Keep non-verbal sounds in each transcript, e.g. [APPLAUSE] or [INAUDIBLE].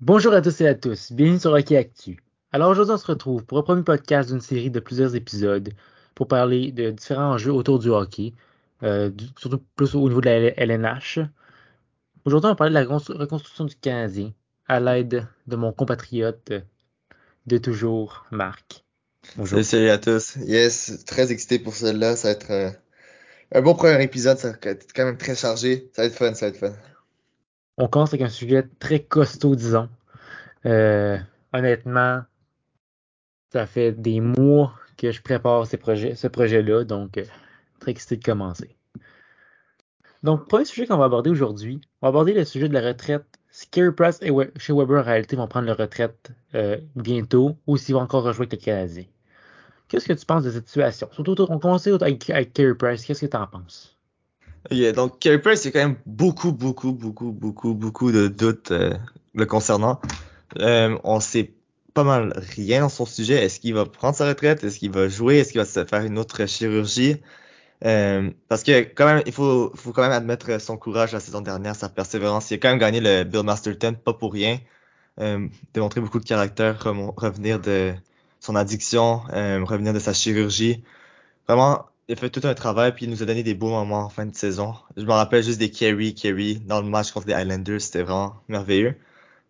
Bonjour à tous et à tous, bienvenue sur Hockey Actu. Alors aujourd'hui on se retrouve pour un premier podcast d'une série de plusieurs épisodes pour parler de différents jeux autour du hockey, euh, surtout plus au niveau de la LNH. Aujourd'hui on va parler de la reconstru- reconstruction du Canadien à l'aide de mon compatriote de toujours, Marc. Bonjour. Salut à tous. Yes, très excité pour celle-là. Ça va être euh, un bon premier épisode. Ça va être quand même très chargé. Ça va être fun, ça va être fun. On commence avec un sujet très costaud, disons. Euh, honnêtement, ça fait des mois que je prépare ce projet-là, donc euh, très excité de commencer. Donc, premier sujet qu'on va aborder aujourd'hui, on va aborder le sujet de la retraite. Si Carey Price et chez Weber, en réalité, vont prendre leur retraite euh, bientôt, ou s'ils vont encore rejouer avec le Canadien. Qu'est-ce que tu penses de cette situation? Surtout, on commence avec, avec Carey Price. Qu'est-ce que tu en penses? Ok, donc Carey Price, il y a quand même beaucoup, beaucoup, beaucoup, beaucoup, beaucoup de doutes euh, le concernant. Euh, on sait pas mal rien dans son sujet. Est-ce qu'il va prendre sa retraite? Est-ce qu'il va jouer? Est-ce qu'il va se faire une autre chirurgie? Euh, parce que quand même, il faut, faut quand même admettre son courage la saison dernière, sa persévérance. Il a quand même gagné le Bill Masterton, pas pour rien. Euh, démontré beaucoup de caractère, revenir de son addiction, euh, revenir de sa chirurgie. Vraiment, il a fait tout un travail, puis il nous a donné des beaux moments en fin de saison. Je me rappelle juste des carry, carry dans le match contre les Islanders, c'était vraiment merveilleux.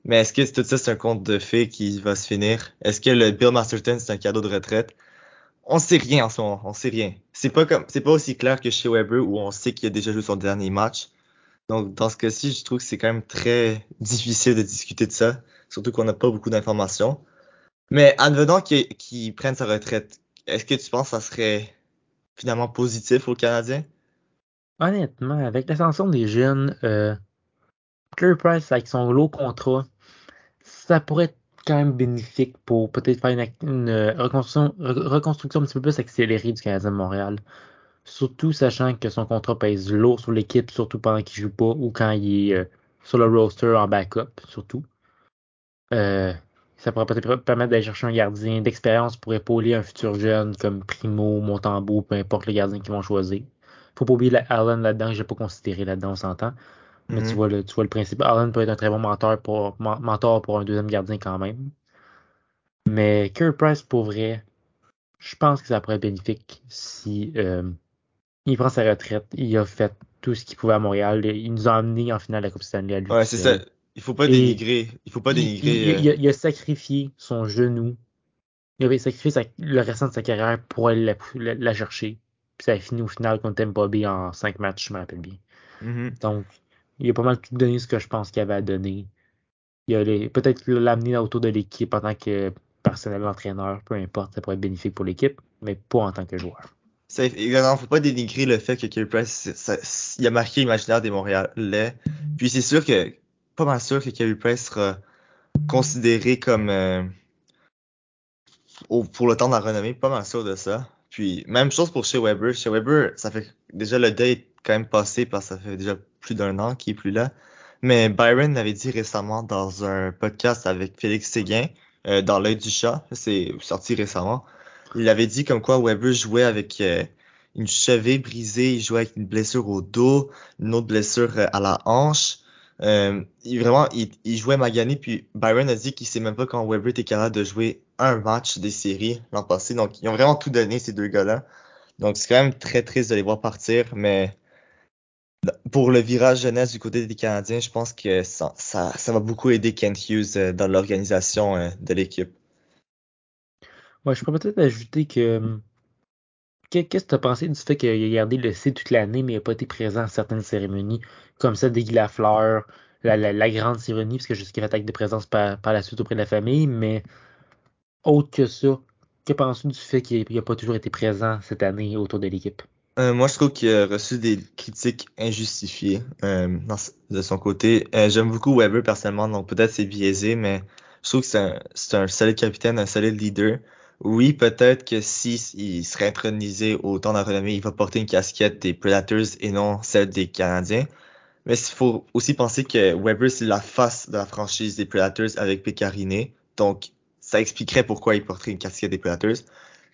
Mais est-ce que tout ça, c'est un conte de fées qui va se finir? Est-ce que le Bill Masterton, c'est un cadeau de retraite? On sait rien en ce moment, on sait rien. C'est pas comme, c'est pas aussi clair que chez Weber où on sait qu'il a déjà joué son dernier match. Donc, dans ce cas-ci, je trouve que c'est quand même très difficile de discuter de ça, surtout qu'on n'a pas beaucoup d'informations. Mais advenant qu'il qu'il prenne sa retraite, est-ce que tu penses que ça serait finalement positif aux Canadiens? Honnêtement, avec l'ascension des jeunes, euh, Carey Price avec son low contrat, ça pourrait être quand même bénéfique pour peut-être faire une, euh, reconstruction, re- reconstruction un petit peu plus accélérée du Canadien de Montréal. Surtout sachant que son contrat pèse lourd sur l'équipe, surtout pendant qu'il joue pas ou quand il est euh, sur le roster en backup, surtout. Euh, ça pourrait peut-être permettre d'aller chercher un gardien d'expérience pour épauler un futur jeune comme Primo, Montembeau, peu importe le gardien qu'ils vont choisir. Faut pas oublier la Allen là-dedans, que j'ai pas considéré là-dedans, on s'entend. Mais tu Mhm. vois le, tu vois le principe. Allen peut être un très bon mentor pour, men- mentor pour un deuxième gardien quand même. Mais Carey Price, pour vrai, je pense que ça pourrait être bénéfique si euh, il prend sa retraite. Il a fait tout ce qu'il pouvait à Montréal. Il nous a amené en finale de la Coupe Stanley à lui. Ouais, c'est ça. Il faut pas dénigrer, il faut pas Il, dénigrer. il- il- euh, il a, il a sacrifié son genou. Il avait sacrifié sa- le restant de sa carrière pour aller la, la- la chercher. Puis ça a fini au final contre Tampa Bay en 5 matchs, je me rappelle bien. mhm. Donc, il a pas mal tout donné ce que je pense qu'il avait à donner. Il a les- peut-être l'amener autour de l'équipe en tant que personnel entraîneur, peu importe, ça pourrait être bénéfique pour l'équipe, mais pas en tant que joueur. Évidemment, faut pas dénigrer le fait que Carey Price, ça- il a marqué l'imaginaire des Montréalais. Puis c'est sûr que, pas mal sûr que Carey Price sera considéré comme, euh, pour le temps de la renommée, pas mal sûr de ça. Puis même chose pour chez Weber. Chez Weber, ça fait déjà le deuil est quand même passé parce que ça fait déjà plus d'un an qu'il est plus là. Mais Byron l'avait dit récemment dans un podcast avec Félix Séguin, euh, dans l'œil du chat, c'est sorti récemment. Il avait dit comme quoi Weber jouait avec euh, une cheville brisée, il jouait avec une blessure au dos, une autre blessure euh, à la hanche. Euh, il vraiment, il, il jouait magané, puis Byron a dit qu'il sait même pas quand Weber était capable de jouer un match des séries l'an passé. Donc, ils ont vraiment tout donné, ces deux gars-là. Donc, c'est quand même très triste de les voir partir, mais pour le virage jeunesse du côté des Canadiens, je pense que ça, ça, ça va beaucoup aider Kent Hughes euh, dans l'organisation euh, de l'équipe. Ouais, je pourrais peut-être ajouter que. Que- Qu'est-ce que tu as pensé du fait qu'il a gardé le C toute l'année, mais il n'a pas été présent à certaines cérémonies, comme celle des la, la, la grande cérémonie, parce que je sais qu'il a fait acte de présence par, la suite auprès de la famille, mais autre que ça, que penses-tu du fait qu'il n'a pas toujours été présent cette année autour de l'équipe? Euh, moi, je trouve qu'il a reçu des critiques injustifiées euh, de son côté. Euh, j'aime beaucoup Weber personnellement, donc peut-être c'est biaisé, mais je trouve que c'est un, un solide capitaine, un solide leader. Oui, peut-être que si il serait intronisé au temps renommée, il va porter une casquette des Predators et non celle des Canadiens. Mais il faut aussi penser que Weber, c'est la face de la franchise des Predators avec Pécariné. Donc, ça expliquerait pourquoi il porterait une casquette des Predators.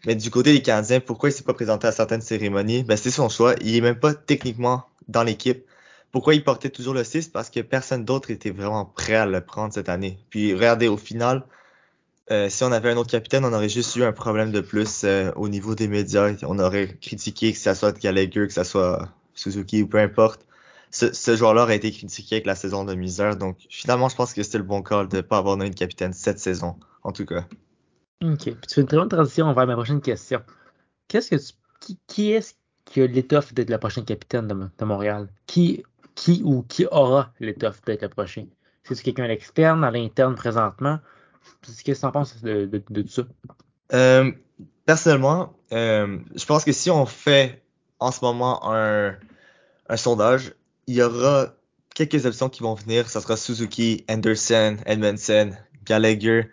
Mais du côté des Canadiens, pourquoi il s'est pas présenté à certaines cérémonies? Ben, c'est son choix. Il est même pas techniquement dans l'équipe. pourquoi il portait toujours le 6? Parce que personne d'autre était vraiment prêt à le prendre cette année. Puis regardez, au final, euh, si on avait un autre capitaine, on aurait juste eu un problème de plus euh, au niveau des médias. On aurait critiqué que ça soit Gallagher, que ça soit Suzuki ou peu importe. Ce, joueur-là aurait été critiqué avec la saison de misère. Donc finalement, je pense que c'était le bon call de ne pas avoir nommé de capitaine cette saison, en tout cas. OK. Puis tu fais une très bonne transition vers ma prochaine question. Qu'est-ce que tu, qui, est-ce qui a l'étoffe d'être la prochaine capitaine de, Montréal? Qui, ou qui aura l'étoffe d'être le prochain? C'est-tu quelqu'un à l'externe, à l'interne présentement? Qu'est-ce que tu en penses de, tout ça? Euh, personnellement, euh, je pense que si on fait en ce moment un, un sondage, il y aura quelques options qui vont venir. Ça sera Suzuki, Anderson, Edmondson, Gallagher,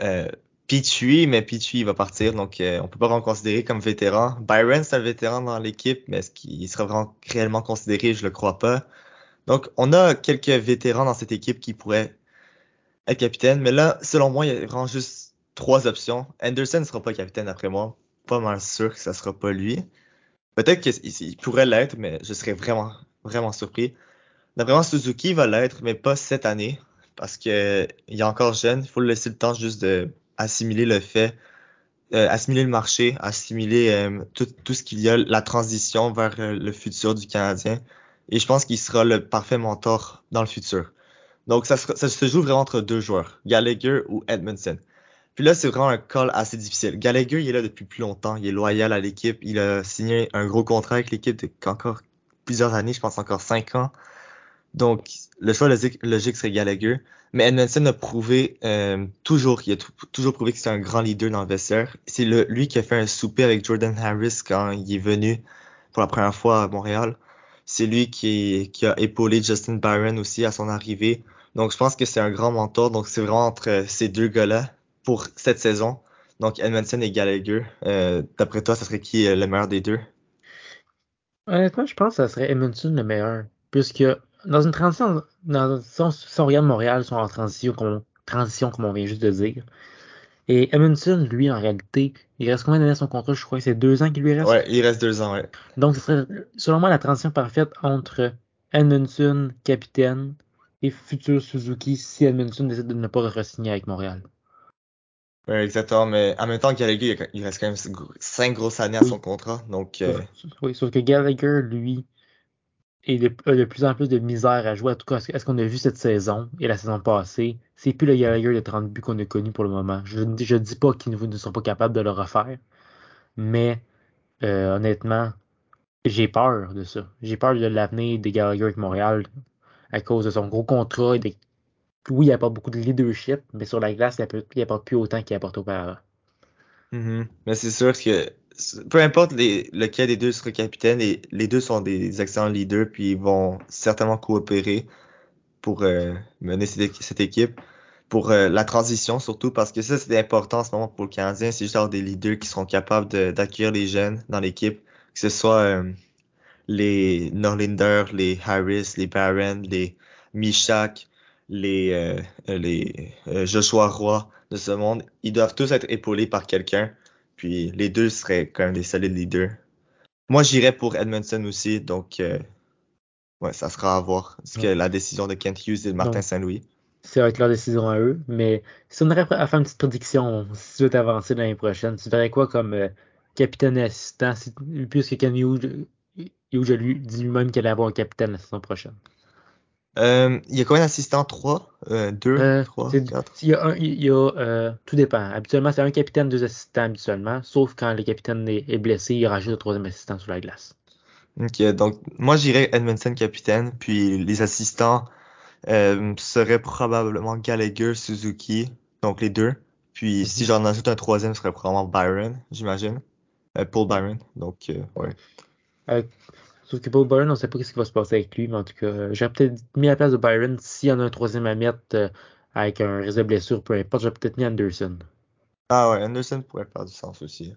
euh, Pichu, mais Pichu va partir, donc euh, on peut pas vraiment considérer comme vétéran. Byron, c'est un vétéran dans l'équipe, mais est-ce qu'il sera vraiment réellement considéré? Je le crois pas. Donc, on a quelques vétérans dans cette équipe qui pourraient être capitaine, mais là, selon moi, il y a vraiment juste trois options. Anderson ne sera pas capitaine après moi. Pas mal sûr que ça sera pas lui. Peut-être qu'il pourrait l'être, mais je serais vraiment, vraiment surpris. D'après moi, Suzuki va l'être, mais pas cette année, parce que il est encore jeune. Il faut lui laisser le temps juste de assimiler le fait, euh, assimiler le marché, assimiler euh, tout, tout, ce qu'il y a, la transition vers euh, le futur du Canadien. Et je pense qu'il sera le parfait mentor dans le futur. Donc, ça, ça se joue vraiment entre deux joueurs, Gallagher ou Edmondson. Puis là, c'est vraiment un call assez difficile. Gallagher, il est là depuis plus longtemps. Il est loyal à l'équipe. Il a signé un gros contrat avec l'équipe depuis encore plusieurs années, je pense encore cinq ans. Donc, le choix logique, serait Gallagher. Mais Edmondson a prouvé euh, toujours, il a toujours prouvé que c'est un grand leader dans le vestiaire. C'est lui qui a fait un souper avec Jordan Harris quand il est venu pour la première fois à Montréal. C'est lui qui, a épaulé Justin Byron aussi à son arrivée. Donc je pense que c'est un grand mentor. Donc c'est vraiment entre ces deux gars-là pour cette saison. Donc Edmondson et Gallagher. Euh, D'après toi, ça serait qui le meilleur des deux? Honnêtement, je pense que ça serait Edmondson le meilleur. Puisque dans une transition, dans, si, on, si on regarde Montréal, ils sont en transition comme, transition, comme on vient juste de dire. Et Edmondson, lui, en réalité, il reste combien d'années à son contrat? Je crois que c'est deux ans qu'il lui reste. Ouais, il reste deux ans, ouais. Donc, ce serait, selon moi, la transition parfaite entre Edmondson, capitaine, et futur Suzuki si Edmondson décide de ne pas re-signer avec Montréal. Oui, exactement, mais en même temps, Gallagher, il reste quand même cinq grosses années à son contrat, donc... Euh... Oui, sauf que Gallagher, lui, de, de, plus en plus de misère à jouer. En tout cas, est-ce qu'on a vu cette saison et la saison passée? C'est plus le Gallagher de 30 buts qu'on a connu pour le moment. Je ne dis pas qu'ils ne sont pas capables de le refaire, mais euh, honnêtement, j'ai peur de ça. J'ai peur de l'avenir des Gallagher avec Montréal à cause de son gros contrat. Et des... Oui, il apporte beaucoup de leadership, mais sur la glace, il apporte plus autant qu'il apporte auparavant. Mm -hmm. Mais c'est sûr que peu importe les, lequel des deux sera capitaine, les, deux sont des excellents leaders, puis ils vont certainement coopérer pour euh, mener cette, équipe, pour euh, la transition surtout, parce que ça, c'est important en ce moment pour le Canadien, c'est juste avoir des leaders qui seront capables d'accueillir les jeunes dans l'équipe, que ce soit euh, les Norlinder, les Harris, les Barron, les Mishak, les, les Joshua Roy de ce monde, ils doivent tous être épaulés par quelqu'un puis les deux seraient quand même des solides leaders. Moi, j'irais pour Edmondson aussi, donc euh, ouais, ça sera à voir. Est-ce que la décision de Kent Hughes et de Martin Saint-Louis? Ça va être leur décision à eux, mais si on aurait à faire une petite prédiction, si tu veux t'avancer l'année prochaine, tu verrais quoi comme euh, capitaine et assistant, si, puisque Kent Hughes, Hughes lui, dit lui-même qu'il allait avoir un capitaine la saison prochaine? Euh, il y a combien d'assistants? 3? 2? 3? 4? Il y a, un, il y a euh, tout dépend. Habituellement, c'est un capitaine, deux assistants habituellement, sauf quand le capitaine est, est blessé, il rajoute un troisième assistant sur la glace. Ok, donc moi j'irais Edmondson capitaine, puis les assistants euh, seraient probablement Gallagher, Suzuki, donc les deux. Puis si j'en ajoute un troisième, ce serait probablement Byron, j'imagine. Euh, Paul Byron, donc euh, ouais. Euh, Sauf que Paul Byron, on ne sait pas ce qui va se passer avec lui, mais en tout cas, j'aurais peut-être mis à la place de Byron s'il y en a un troisième à mettre avec un risque de blessure, peu importe, j'aurais peut-être mis Anderson. Ah ouais, Anderson pourrait faire du sens aussi.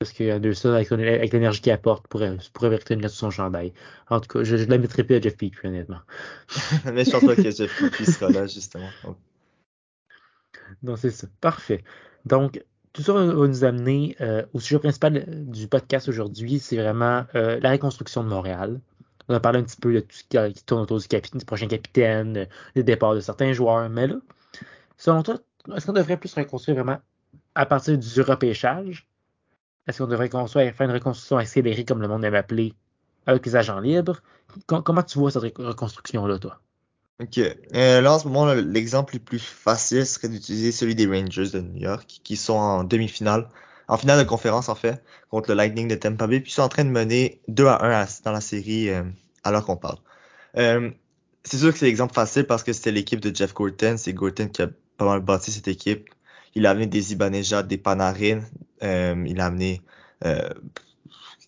Parce que Anderson, avec, avec l'énergie qu'il apporte, pourrait, pourrait mériter une lettre sur son chandail. En tout cas, je ne la mettrais plus à Jeff Petrie, honnêtement. [LAUGHS] mais je pense pas que Jeff Petrie sera là, justement. [LAUGHS] Donc, Donc c'est ça. Parfait. Donc, tout ça va nous amener euh, au sujet principal du podcast aujourd'hui, c'est vraiment euh, la reconstruction de Montréal. On a parlé un petit peu de tout ce qui, tourne autour du, capitaine, du prochain capitaine, des départs de certains joueurs. Mais là, selon toi, est-ce qu'on devrait plus reconstruire vraiment à partir du repêchage? Est-ce qu'on devrait construire, faire une reconstruction accélérée, comme le monde aime appeler, avec les agents libres? comment tu vois cette reconstruction-là, toi? Ok. Euh, là, en ce moment, l'exemple le plus facile serait d'utiliser celui des Rangers de New York, qui sont en demi-finale, en finale de conférence, en fait, contre le Lightning de Tampa Bay, puis sont en train de mener 2 à 1 dans la série euh, alors qu'on parle. Euh, c'est sûr que c'est l'exemple facile parce que c'était l'équipe de Jeff Gorton. C'est Gorton qui a pas mal bâti cette équipe. Il a amené des Ibanejad, des Panarin. Euh, il a amené euh,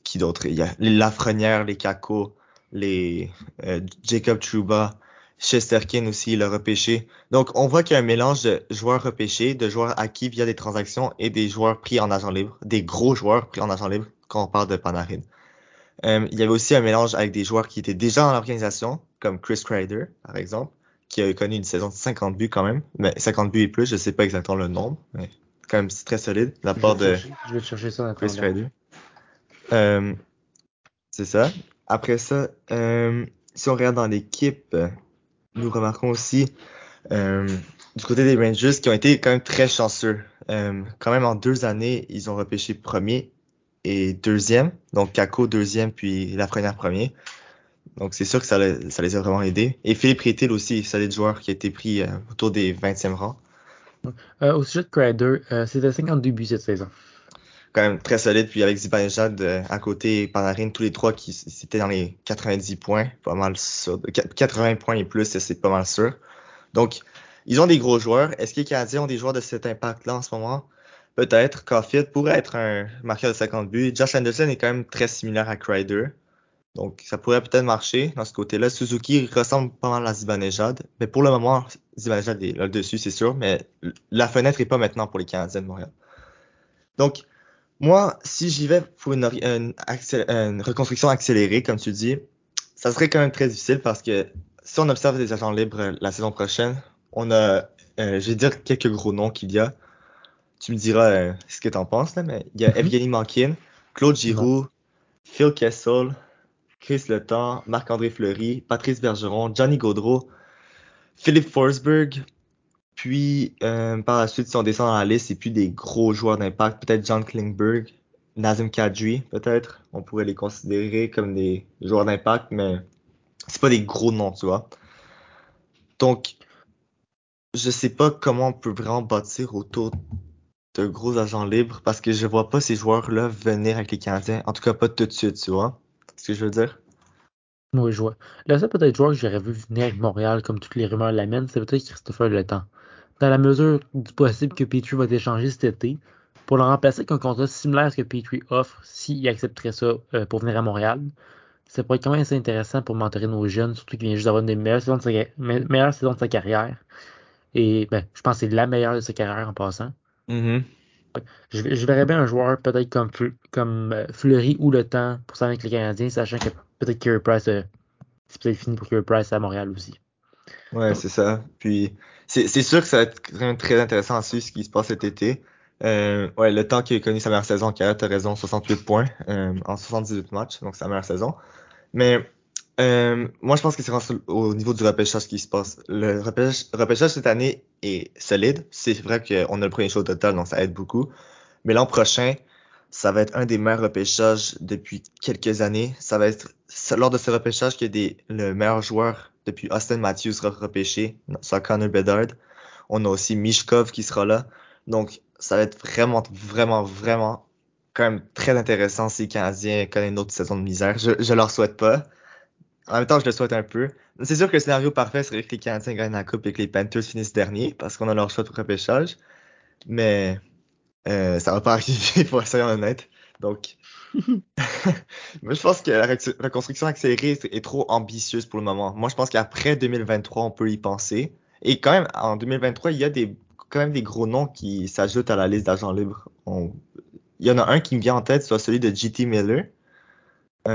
qui d'autre? Il y a les Lafrenière, les Kako, les euh, Jacob Trouba, Chesterkin aussi, il a repêché. Donc, on voit qu'il y a un mélange de joueurs repêchés, de joueurs acquis via des transactions et des joueurs pris en agent libre, des gros joueurs pris en agent libre quand on parle de Panarin. Il y avait aussi un mélange avec des joueurs qui étaient déjà dans l'organisation, comme Chris Kreider, par exemple, qui a connu une saison de 50 buts quand même. Mais 50 buts et plus, je sais pas exactement le nombre, mais quand même c'est très solide la part de je vais chercher ça Chris. Euh, c'est ça. Après ça, euh, si on regarde dans l'équipe, nous remarquons aussi euh, du côté des Rangers qui ont été quand même très chanceux. Quand même en deux années, ils ont repêché premier et deuxième. Donc Kako deuxième puis la première premier. Donc c'est sûr que ça, ça, les a vraiment aidés. Et Philippe Rétil aussi, solide joueur qui a été pris euh, autour des 20e rangs. Euh, au sujet de Crider, euh, c'était 52 buts cette saison. Quand même très solide. Puis avec Zibanejad à côté, Panarin, tous les trois qui étaient dans les 90 points, pas mal sûr. 80 points et plus, c'est pas mal sûr. Donc, ils ont des gros joueurs. Est-ce que les Canadiens ont des joueurs de cet impact-là en ce moment? Peut-être. Caulfield pourrait être un marqueur de 50 buts. Josh Anderson est quand même très similaire à Crider. Donc, ça pourrait peut-être marcher dans ce côté-là. Suzuki ressemble pas mal à Zibanejad. Mais pour le moment, Zibanejad est là-dessus, c'est sûr. Mais la fenêtre est pas maintenant pour les Canadiens de Montréal. Donc, moi, si j'y vais pour une, une, reconstruction accélérée, comme tu dis, ça serait quand même très difficile parce que si on observe des agents libres la saison prochaine, on a, euh, je vais dire quelques gros noms qu'il y a. Tu me diras euh, ce que tu en penses, là, mais il y a mhm. Evgeny Mankin, Claude Giroux, Phil Kessel, Chris Letang, Marc-André Fleury, Patrice Bergeron, Johnny Gaudreau, Philippe Forsberg, puis euh, par la suite, si on descend dans la liste, c'est plus des gros joueurs d'impact, peut-être John Klingberg, Nazem Kadri, peut-être. On pourrait les considérer comme des joueurs d'impact, mais c'est pas des gros noms, tu vois. Donc, je sais pas comment on peut vraiment bâtir autour de gros agents libres parce que je vois pas ces joueurs-là venir avec les Canadiens. En tout cas, pas tout de suite, tu vois. Ce que je veux dire? Oui, je vois. Le seul peut-être joueur que j'aurais vu venir avec Montréal, comme toutes les rumeurs l'amènent, c'est peut-être Christopher Le Temps. Dans la mesure du possible que Petrie va échangé cet été, pour le remplacer avec un contrat similaire à ce que Petrie offre s'il accepterait ça euh, pour venir à Montréal, ça pourrait être quand même assez intéressant pour mentorer nos jeunes, surtout qu'il vient juste d'avoir une des meilleures saisons de sa, saisons de sa carrière. Et ben, je pense que c'est la meilleure de sa carrière en passant. Mm-hmm. Je, verrais bien un joueur peut-être comme, comme euh, Fleury ou Le Temps pour ça avec les Canadiens, sachant que peut-être Carey Price, euh, c'est peut-être fini pour Carey Price à Montréal aussi. Ouais, c'est ça. Puis c'est sûr que ça va être très intéressant à suivre ce qui se passe cet été. Euh, ouais, le temps qu'il a connu sa meilleure saison carrière, t'as raison, 68 points euh, en 78 matchs, donc sa meilleure saison. Mais euh, moi, je pense que c'est au niveau du repêchage qui se passe. Le repêchage, cette année est solide. C'est vrai qu'on a le premier show total, donc ça aide beaucoup. Mais l'an prochain, ça va être un des meilleurs repêchages depuis quelques années. Ça va être lors de ce repêchage que le meilleur joueur depuis Austin Matthews sera repêché, soit Connor Bedard. On a aussi Mishkov qui sera là. Donc, ça va être vraiment, vraiment, vraiment quand même très intéressant si les Canadiens connaissent une autre saison de misère. Je, je leur souhaite pas. En même temps, je le souhaite un peu. C'est sûr que le scénario parfait serait que les Canadiens gagnent la Coupe et que les Panthers finissent dernier parce qu'on a leur choix de repêchage. Mais euh, ça va pas [LAUGHS] arriver, pour être honnête. Donc, [LAUGHS] je pense que la reconstruction accélérée est trop ambitieuse pour le moment. Moi, je pense qu'après 2023, on peut y penser. Et quand même, en 2023, il y a des, quand même des gros noms qui s'ajoutent à la liste d'agents libres. Il y en a un qui me vient en tête, soit celui de JT Miller.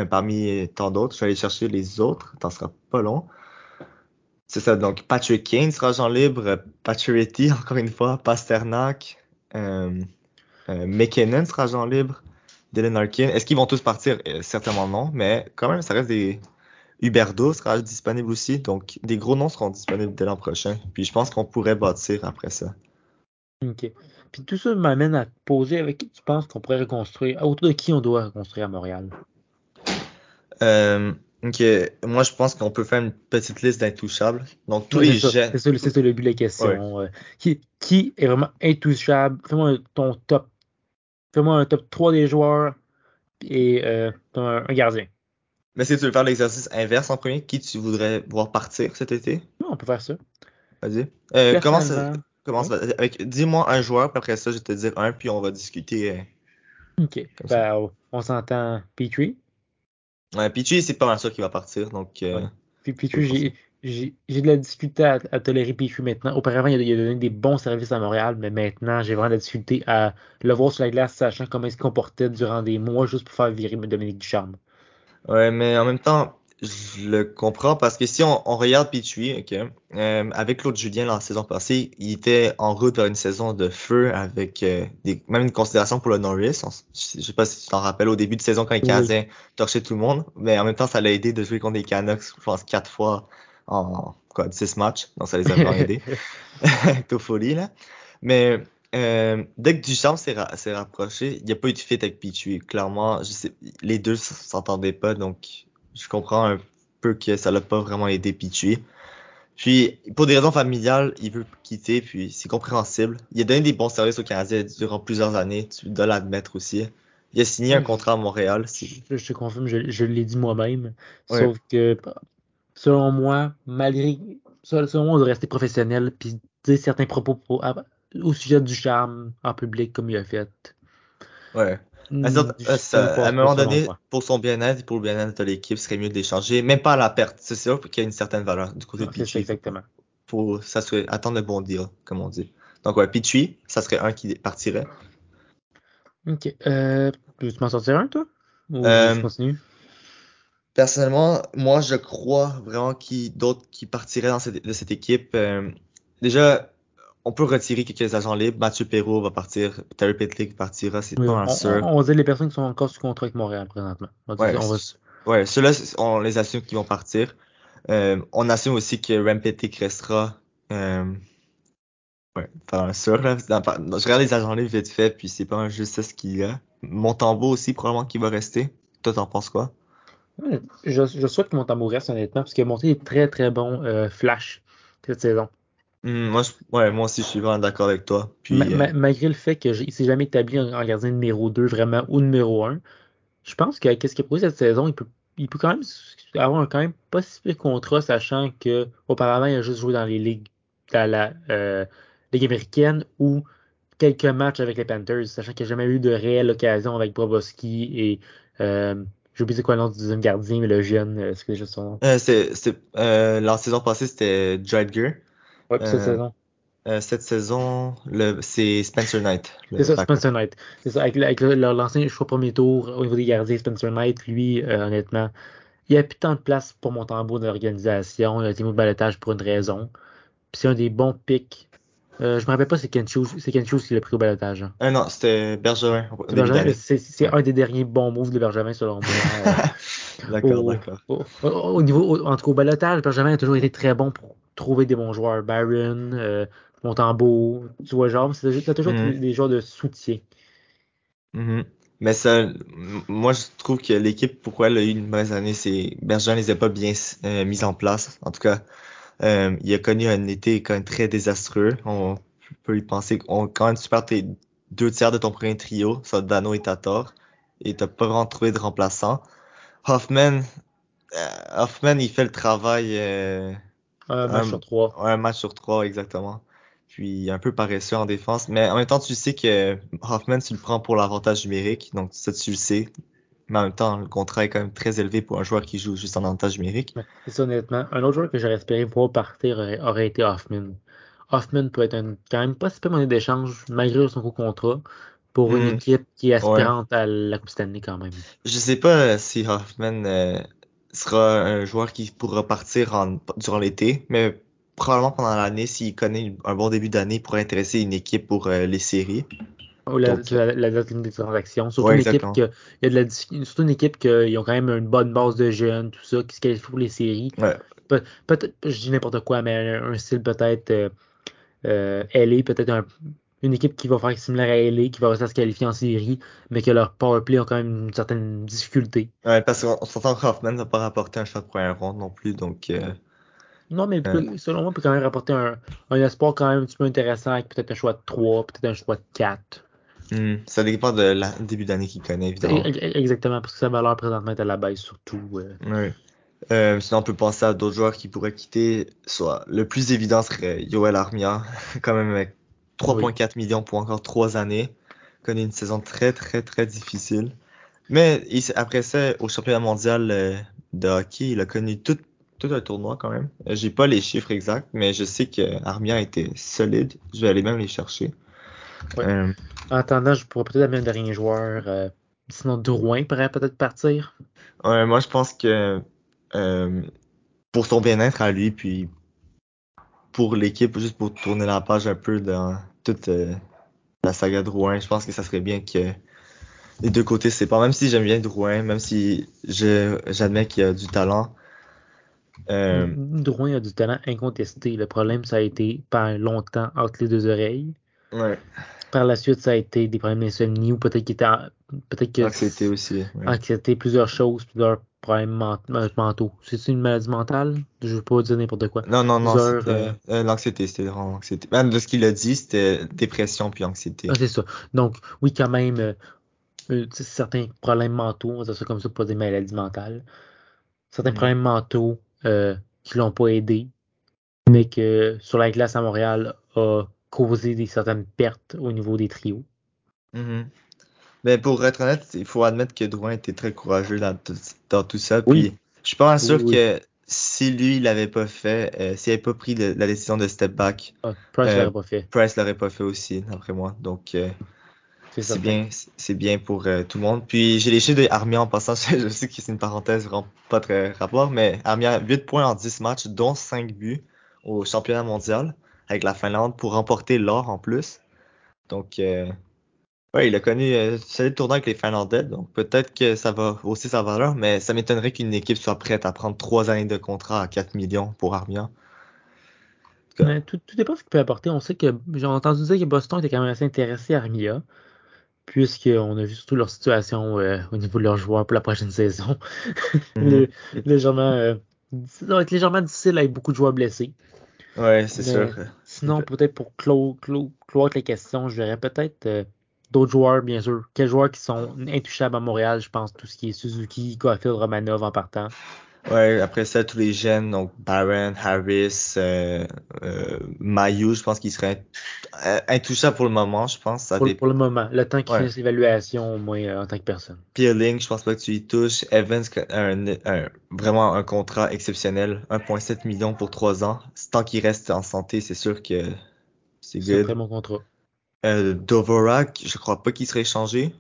Parmi tant d'autres. Je vais aller chercher les autres. Ça sera pas long. C'est ça. Donc, Patrick Kane sera agent libre. Patrick [LAUGHS] encore une fois. Pasternak. Euh, euh, McKinnon sera agent libre. Dylan Arkin. Est-ce qu'ils vont tous partir? Euh, certainement non. Mais quand même, ça reste des Huberdo sera disponible aussi. Donc, des gros noms seront disponibles dès l'an prochain. Puis, je pense qu'on pourrait bâtir après ça. OK. Puis tout ça m'amène à poser avec qui tu penses qu'on pourrait reconstruire, autour de qui on doit reconstruire à Montréal? Euh, moi je pense qu'on peut faire une petite liste d'intouchables. Donc tous Oui, les jeunes. c'est ça, c'est ça le but de la question. Qui, qui est vraiment intouchable? Fais-moi ton top. Fais-moi un top 3 des joueurs et euh, un, un gardien. Mais si tu veux faire l'exercice inverse en premier, qui tu voudrais voir partir cet été? Non, on peut faire ça. Vas-y. Euh, commence, commence avec, dis-moi un joueur, puis après ça, je vais te dire un, puis on va discuter. euh. OK. Ben, on- on s'entend Petrie. Ouais, Pichu, c'est pas mal sûr qu'il va partir, donc. euh, Ouais. Puis Petrie, j'ai- j'ai j'ai de la difficulté à, à tolérer Petrie maintenant. Auparavant, il a, il a donné des bons services à Montréal, mais maintenant, j'ai vraiment de la difficulté à le voir sur la glace, sachant comment il se comportait durant des mois juste pour faire virer Dominique Ducharme. Ouais, mais en même temps, je le comprends parce que si on, on regarde Pichu, ok, euh, avec Claude Julien la saison passée, il était en route vers une saison de feu avec euh, des, même une considération pour le Norris. On s- je sais pas si tu t'en rappelles au début de saison quand les Oui. Canadiens torchaient tout le monde, mais en même temps, ça l'a aidé de jouer contre les Canucks, je pense quatre fois en quoi, six matchs, donc ça les a vraiment [LAUGHS] aidés. [LAUGHS] Toffoli, là. Mais euh, dès que Duchamp s'est ra- s'est rapproché, il n'y a pas eu de fit avec Pichu. Clairement, je sais, les deux s'entendaient pas, donc je comprends un peu que ça l'a pas vraiment aidé Pichu. Puis, pour des raisons familiales, il veut quitter, puis c'est compréhensible. Il a donné des bons services aux Canadiens durant plusieurs années, tu dois l'admettre aussi. Il a signé un Oui. contrat à Montréal. Je, je te confirme, je, je l'ai dit moi-même. Ouais. Sauf que, selon moi, malgré. Selon moi, on doit rester professionnel puis dire certains propos au sujet du charme en public comme il a fait. Ouais. À, ça- je à ça- un moment donné, pour son bien-être et pour le bien-être de l'équipe, ce serait mieux de l'échanger, même pas à la perte. C'est sûr qu'il y a une certaine valeur du côté de ça, Pichu. exactement. Faut s'assurer, attendre le bon deal, comme on dit. Donc ouais, Pichu, ça serait un qui partirait. Ok. Euh, tu m'en sortir un, toi? Ou Euh, je continue? Personnellement, moi, je crois vraiment qu'il y a d'autres qui partiraient dans cette, de cette équipe. Euh, déjà, on peut retirer quelques agents libres. Mathieu Perrault va partir, Terry Pitlick partira, c'est Oui, pas on, on- sûr. on va dire les personnes qui sont encore sous contrat avec Montréal présentement. On va dire- Ouais, on va- c- ouais, ceux-là, on les assume qu'ils vont partir. Euh, on assume aussi que Rem Pitlick restera. Euh, ouais, pas mal sûr, là. Dans- dans- je regarde les agents libres vite fait, puis c'est pas juste ce qu'il y a. Montembeau aussi, probablement qu'il va rester. Toi, t'en penses quoi? Je, je souhaite que Montembeau reste honnêtement, parce qu'il a monté des très très bons euh, flash cette saison. Hmm, moi, je- ouais, moi aussi, je suis vraiment d'accord avec toi. Puis, euh, ma- malgré le fait qu'il ne s'est jamais établi en, en gardien numéro 2 vraiment ou numéro 1, je pense que qu'est-ce qu'il a prouvé cette saison, il peut, il peut quand même avoir un quand même pas si pire contrat, sachant que auparavant il a juste joué dans les ligues, dans la euh, Ligue américaine ou quelques matchs avec les Panthers, sachant qu'il n'a jamais eu de réelle occasion avec Broboski et euh, j'ai oublié quoi le nom du deuxième gardien, mais le jeune, euh, c'est juste son nom? Euh, c'est, c'est, euh, la saison passée, c'était Jadger. Ouais, puis cette Euh, saison. Euh, cette saison, c'est Spencer Knight. C'est ça. Spencer Knight. C'est ça, avec, avec l'ancien choix premier tour au niveau des gardiens, Spencer Knight, lui, euh, honnêtement, il n'y a plus tant de place pour Montembeau dans l'organisation. Il a été mis au balotage pour une raison. Puis c'est un des bons picks. Euh, je me rappelle pas c'est Ken Hughes, qui l'a pris au balotage. hein. Euh, non, c'était Bergevin, c'est un des derniers bons moves de Bergevin selon moi. Euh, [LAUGHS] D'accord, au, d'accord. au, au- au niveau, au- en tout cas au balotage, Bergevin a toujours été très bon pour trouver des bons joueurs. Byron, euh, Montembeau, tu vois, genre, c'est toujours Mhm. des, joueurs de soutien. Mhm. Mais ça, moi, je trouve que l'équipe, pourquoi elle a eu une mauvaise année, c'est Bergerin les a pas bien euh, mis en place. En tout cas, euh, il a connu un été quand même très désastreux. On peut y penser qu'on quand même tu perds tes deux tiers de ton premier trio, ça Dano et Tator, et t'as pas vraiment trouvé de remplaçant. Hoffman, euh, Hoffman, il fait le travail. Un match Un, sur trois. un match sur trois, exactement. Puis un peu paresseux en défense. Mais en même temps, tu sais que Hoffman, tu le prends pour l'avantage numérique. Donc ça, tu le sais. Mais en même temps, le contrat est quand même très élevé pour un joueur qui joue juste en avantage numérique. C'est ça, honnêtement. Un autre joueur que j'aurais espéré voir partir aurait, aurait été Hoffman. Hoffman peut être un, quand même pas si peu monnaie d'échange, malgré son gros contrat, pour une Hmm, équipe qui est ouais. aspirante à la Coupe Stanley quand même. Je sais pas si Hoffman euh, sera un joueur qui pourra partir en, durant l'été, mais probablement pendant l'année, s'il connaît un bon début d'année, il pourrait intéresser une équipe pour euh, les séries. Ou la, Donc, la, la date limite des transactions. Surtout Ouais, une équipe que, y a de la, surtout une équipe qui ont quand même une bonne base de jeunes, tout ça, qui se qualifie pour les séries. Ouais. Pe- peut-être, je dis n'importe quoi, mais un, un style peut-être euh, euh, LA, peut-être un- une équipe qui va faire similaire à LA, qui va réussir à se qualifier en série, mais que leur powerplay a quand même une certaine difficulté. Ouais, parce qu'on on s'entend que Hoffman n'a pas rapporté un choix de première ronde non plus, donc euh, Non, mais euh, selon moi, il peut quand même rapporter un, un espoir quand même un petit peu intéressant avec peut-être un choix de 3, peut-être un choix de 4. hmm, ça dépend de la début d'année qu'il connaît, évidemment. Exactement, parce que sa valeur présentement est à la baisse surtout. euh. Ouais. Euh, sinon, on peut penser à d'autres joueurs qui pourraient quitter. Soit le plus évident serait Yoel Armia, [LAUGHS] quand même avec Oui. 3,4 millions pour encore 3 années. Connaît une saison très très très difficile. Mais il après ça, au championnat mondial euh, de hockey, il a connu tout, tout un tournoi quand même. Euh, J'ai pas les chiffres exacts, mais je sais que Armia était solide. Je vais aller même les chercher. Ouais. Euh, En attendant, je pourrais peut-être amener un dernier joueur. euh, sinon, Drouin pourrait peut-être partir. ouais, moi, je pense que euh, pour son bien-être à lui, puis pour l'équipe, juste pour tourner la page un peu dans toute euh, la saga Drouin, je pense que ça serait bien que les deux côtés se séparent. Même si j'aime bien Drouin, même si je j'admets qu'il a du talent. Euh, Drouin a du talent incontesté. Le problème, ça a été par longtemps entre les deux oreilles. ouais, Par la suite, ça a été des problèmes d'insomnie ou peut-être qu'il était peut-être que aussi. ouais. anxiété, plusieurs choses, plusieurs problèmes ment- euh, mentaux. C'est une maladie mentale? Je veux pas dire n'importe quoi. Non, non, non, c'était euh, l'anxiété, c'était vraiment l'anxiété. Même de ce qu'il a dit, c'était dépression puis anxiété. Ah, c'est ça. Donc, oui, quand même, euh, euh, certains problèmes mentaux, on va dire ça comme ça, pas des maladies mentales. Certains Mhm. problèmes mentaux euh, qui l'ont pas aidé, mais que sur la glace à Montréal a causé des certaines pertes au niveau des trios. Mhm. Mais pour être honnête, il faut admettre que Drouin était très courageux dans tout, dans tout ça. Oui. Puis je suis pas mal sûr Oui, que si lui, il l'avait pas fait, euh, s'il avait pas pris le- la décision de step back, Ah, Price Euh, l'aurait pas fait. Price l'aurait pas fait aussi, d'après moi. Donc euh, C'est bien, c'est bien pour euh, tout le monde. Puis j'ai les chiffres de Armia en passant. [LAUGHS] Je sais que c'est une parenthèse vraiment pas très rapport, mais Armia 8 points en 10 matchs, dont 5 buts au championnat mondial avec la Finlande pour remporter l'or en plus. Donc euh, ouais, il a connu euh, solide tournoi avec les Finlandais, donc peut-être que ça va hausser sa valeur, mais ça m'étonnerait qu'une équipe soit prête à prendre 3 années de contrat à 4 millions pour Armia. tout. Mais tout, tout dépend de ce qu'il peut apporter. On sait que j'ai entendu dire que Boston était quand même assez intéressé à Armia, puisqu'on a vu surtout leur situation euh, au niveau de leurs joueurs pour la prochaine [LAUGHS] saison. Mhm. Le- légèrement, euh, ça va être légèrement difficile avec beaucoup de joueurs blessés. Ouais, c'est sûr. sinon, peut-être pour clore, clore, clore les questions, je verrais peut-être euh, d'autres joueurs, bien sûr. Quels joueurs qui sont intouchables à Montréal, je pense, tout ce qui est Suzuki, Caulfield, Romanov en partant. Ouais, après ça, tous les jeunes, donc Barron, Harris, euh, euh, Mayu, je pense qu'ils seraient intouchables pour le moment, je pense. Ça Pour, le moment, le temps qu'ils Ouais. finissent l'évaluation, au moins, euh, en tant que personne. Peeling, je pense pas que tu y touches. Evans, un, un- vraiment un contrat exceptionnel, 1,7 million pour 3 ans. Tant qu'il reste en santé, c'est sûr que c'est C'est un good. très bon contrat. Euh, Dvorak, je crois pas qu'il serait échangé.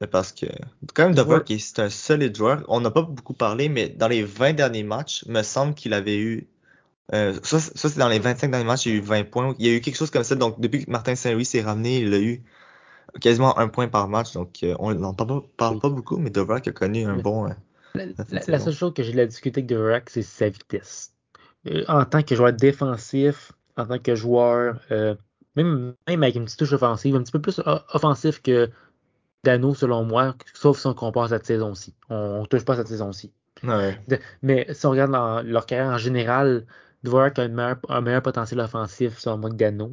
Mais parce que, quand même, Dvorak, il- c'est un solide joueur. On n'a pas beaucoup parlé, mais dans les 20 derniers matchs, me semble qu'il avait eu, euh, ça, ça c'est dans les 25 derniers matchs, il y a eu 20 points. Il y a eu quelque chose comme ça. Donc, depuis que Martin Saint-Louis s'est ramené, il a eu quasiment un point par match. Donc, euh, on n'en parle, pas- parle Oui. pas beaucoup, mais Dvorak a connu un Mais- bon, euh, La, seule chose que j'ai la avec Dvorak, c'est sa vitesse. Euh, en tant que joueur défensif, en tant que joueur, euh, même, même avec une petite touche offensive, un petit peu plus offensif que Dano, selon moi, sauf si on compare cette saison-ci. On ne touche pas cette saison-ci. Ouais. Mais si on regarde dans leur carrière en général, Dvorak a un meilleur, un meilleur potentiel offensif, selon moi, que Dano.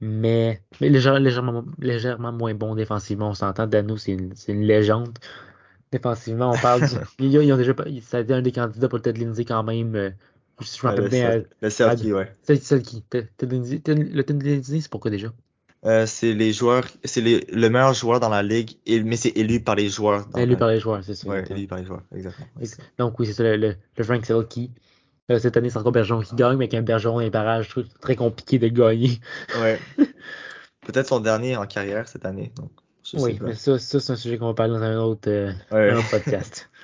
Mais, mais légère- légèrement, légèrement moins bon défensivement. On s'entend, Dano, c'est une, une légende. Défensivement, on parle du. [LAUGHS] Ils, ont déjà, ça a été un des candidats pour Ted Lindsay quand même. Euh, si je me rappelle le bien. Cel- le Celtic, ouais. Celle qui. Le Lindsay, c'est pourquoi déjà? Euh, c'est les joueurs, c'est le meilleur joueur dans la ligue, et- mais c'est élu par les joueurs. Élu la- par les joueurs, c'est ça. Exactement. élu par les joueurs, exactement. Donc oui, c'est ça, le, le, le Frank Selke. Euh, cette année, c'est encore Bergeron qui gagne, mais avec un Bergeron et un barrage, c'est très compliqué de gagner. Ouais. [LAUGHS] Peut-être son dernier en carrière cette année, donc Oui, mais ça, ça c'est un sujet qu'on va parler dans un autre, euh, Ouais. un autre podcast. [LAUGHS]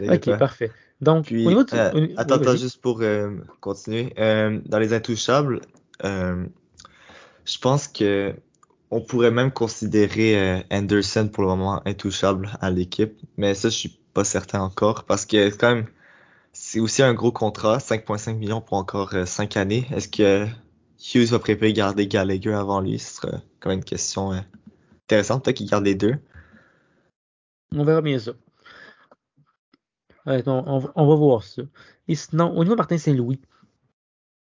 Ok, parfait. Donc, Puis, au niveau du. euh, au- attends, juste pour euh, continuer. Euh, dans les intouchables, je pense que on pourrait même considérer Anderson pour le moment intouchable à l'équipe, mais ça je suis pas certain encore parce que quand même c'est aussi un gros contrat, 5.5 millions pour encore 5 années. Est-ce que Hughes va préférer garder Gallagher avant lui? Ce serait quand même une question intéressante. Peut-être qu'il garde les deux. On verra bien ça. On, va voir ça. Et sinon, au niveau de Martin Saint-Louis,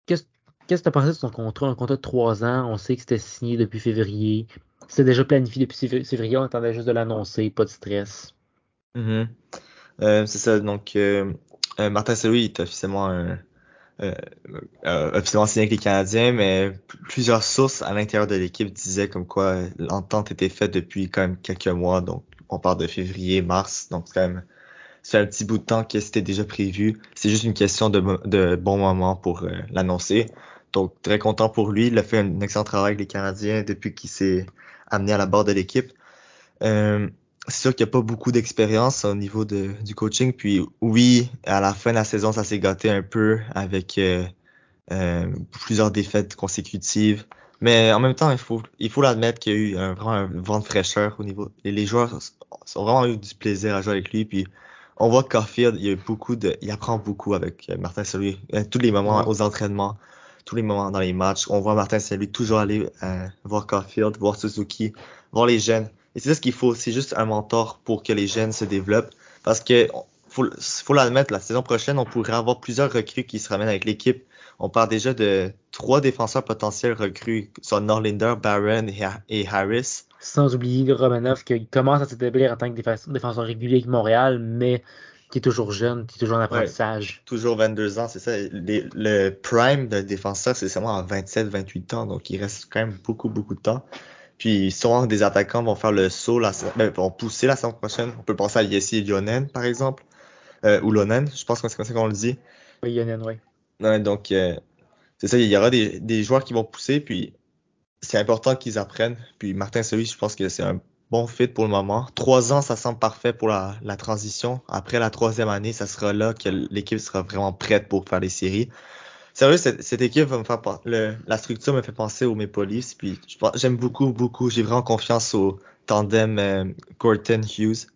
qu'est-ce que tu as pensé de son contrat? Un contrat de 3 ans, on sait que c'était signé depuis février. C'était déjà planifié depuis février, on attendait juste de l'annoncer, pas de stress. Euh, c'est ça, donc euh, euh, Martin Saint-Louis est officiellement officiellement signé avec les Canadiens, mais plusieurs sources à l'intérieur de l'équipe disaient comme quoi l'entente était faite depuis quand même quelques mois, donc on parle de février, mars, donc c'est quand même c'est un petit bout de temps que c'était déjà prévu. C'est juste une question de, de bon moment pour euh, l'annoncer. Donc très content pour lui. Il a fait un excellent travail avec les Canadiens depuis qu'il s'est amené à la barre de l'équipe. Euh, c'est sûr qu'il n'y a pas beaucoup d'expérience au niveau de, du coaching. Puis oui, à la fin de la saison, ça s'est gâté un peu avec euh, euh plusieurs défaites consécutives. Mais en même temps, il faut il faut l'admettre qu'il y a eu un, vraiment un vent de fraîcheur au niveau. Et les joueurs ont vraiment eu du plaisir à jouer avec lui. Puis on voit que Caulfield, il y a beaucoup de, il apprend beaucoup avec euh, Martin Saint-Louis. Euh, tous les moments aux entraînements, tous les moments dans les matchs, on voit Martin Saint-Louis toujours aller euh, voir Caulfield, voir Suzuki, voir les jeunes. Et c'est ça ce qu'il faut. C'est juste un mentor pour que les jeunes se développent. Parce que faut, faut l'admettre, la saison prochaine, on pourrait avoir plusieurs recrues qui se ramènent avec l'équipe on parle déjà de trois défenseurs potentiels recrues, soit Norlinder, Barron et Harris. Sans oublier Romanov qui commence à s'établir en tant que défenseur régulier avec Montréal, mais qui est toujours jeune, qui est toujours en apprentissage. toujours 22 ans, c'est ça. le prime d'un défenseur, c'est seulement à 27-28 ans, donc il reste quand même beaucoup, beaucoup de temps. Puis souvent, des attaquants vont faire le saut, la, ben, vont pousser la saison prochaine. On peut penser à Yessi Lionen, par exemple, euh, ou Lonen, je pense que c'est comme ça qu'on le dit. Oui, Lionen, oui donc, euh, c'est ça, il y aura des, des, joueurs qui vont pousser, puis c'est important qu'ils apprennent. Puis Martin Celui, je pense que c'est un bon fit pour le moment. Trois ans, ça semble parfait pour la, transition. Après la troisième année, ça sera là que l'équipe sera vraiment prête pour faire les séries. Sérieux, cette, cette équipe va me faire le, la structure me fait penser aux Maple Leafs. Puis j'aime beaucoup, beaucoup. J'ai vraiment confiance au tandem euh, Hughes.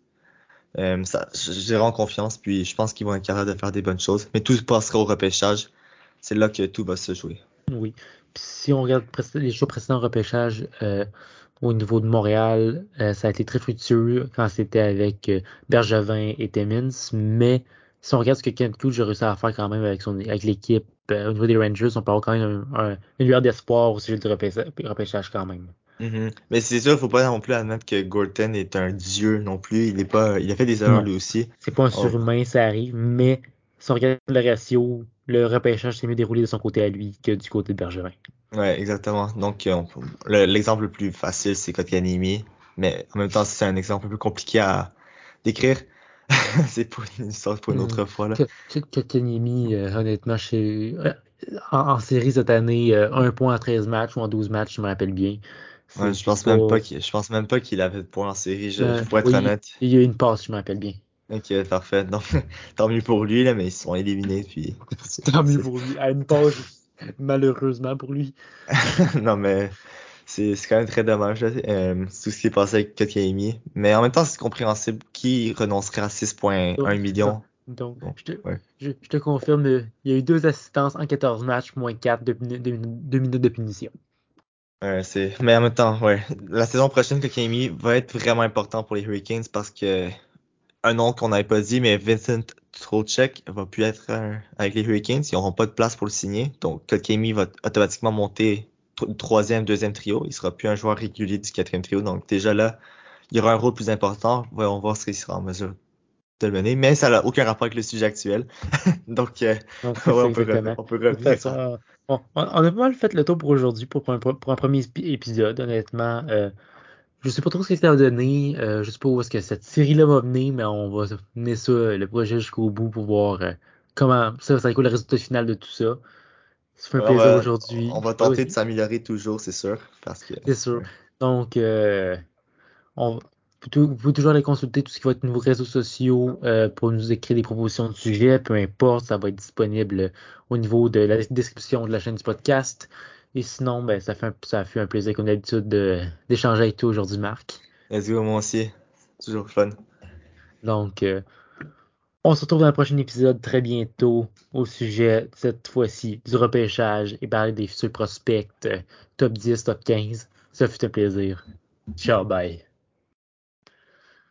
Euh, j'ai vraiment confiance, puis je pense qu'ils vont être capables de faire des bonnes choses. Mais tout passera au repêchage. C'est là que tout va se jouer. Oui. Puis si on regarde les jours précédents au repêchage, euh, au niveau de Montréal, euh, ça a été très fructueux quand c'était avec euh, Bergevin et Timmins. Mais si on regarde ce que Kent Cooch a réussi à faire quand même avec, son, avec l'équipe, au niveau des Rangers, on peut avoir quand même un, une lueur d'espoir au sujet du repêchage quand même. Mm-hmm. Mais c'est sûr, il faut pas non plus admettre que Gorton est un dieu non plus. Il est pas, il a fait des erreurs lui aussi. C'est pas un oh. surhumain, ça arrive, mais si on regarde le ratio, le repêchage s'est mieux déroulé de son côté à lui que du côté de Bergerin. Ouais, exactement. Donc, euh, l'exemple le, plus facile, c'est Kotkaniemi, mais en même temps, c'est un exemple un peu compliqué à décrire. [LAUGHS] c'est pour une histoire pour une hmm. autre fois là. Euh, honnêtement, chez, euh, en, série cette année, un point en 13 matchs ou en 12 matchs, je me rappelle bien. Ouais, je pense même pas qu'il, je pense même pas qu'il avait de points en série, je, pour être honnête. Il y a eu une passe, je me rappelle bien. Ok, parfait. Donc, [LAUGHS] tant mieux pour lui, là, mais ils sont éliminés, puis. [LAUGHS] tant mieux pour lui. À une page, malheureusement pour lui. [LAUGHS] non, mais c'est quand même très dommage, euh, tout ce qui est passé avec Kotkaniemi. Mais en même temps, c'est compréhensible. Qui renoncerait à 6,1 millions? Donc, je, te, je, te, confirme, il y a eu deux assistances en 14 matchs, moins 4, 2 minutes de punition. Ouais, c'est. Mais en même temps, ouais. La saison prochaine, Kotkaniemi va être vraiment important pour les Hurricanes parce que un nom qu'on n'avait pas dit, mais Vincent Trocek va plus être avec les Hurricanes. Ils n'auront pas de place pour le signer. Donc, Kotkemi va automatiquement monter troisième, deuxième trio. Il sera plus un joueur régulier du quatrième trio. Donc, déjà là, il y aura un rôle plus important. On va voir ce qu'il sera en mesure de le mener. Mais ça n'a aucun rapport avec le sujet actuel. [LAUGHS] Donc, euh, on, peut on, peut revenir. on, a pas mal fait le tour pour aujourd'hui, pour, un, pour un premier épisode, honnêtement. Euh, je sais pas trop ce que ça va donner. Euh, je sais pas où est-ce que cette série-là va mener, mais on va mener ça, le projet jusqu'au bout pour voir euh, comment ça, va être le résultat final de tout ça. Ça fait un plaisir aujourd'hui. On va tenter de s'améliorer toujours, c'est sûr. Parce que. C'est sûr. Donc, euh, on, vous pouvez toujours aller consulter tout ce qui va être nos réseaux sociaux euh, pour nous écrire des propositions de sujets, peu importe, ça va être disponible au niveau de la description de la chaîne du podcast. Et sinon, ben, ça fait un, ça fait un plaisir comme d'habitude d'échanger avec toi aujourd'hui, Marc. Let's go, moi aussi. Toujours fun. Donc, euh, on se retrouve dans le prochain épisode très bientôt au sujet, cette fois-ci, du repêchage et parler des futurs prospects euh, top 10, top 15. Ça fut un plaisir. Ciao, bye.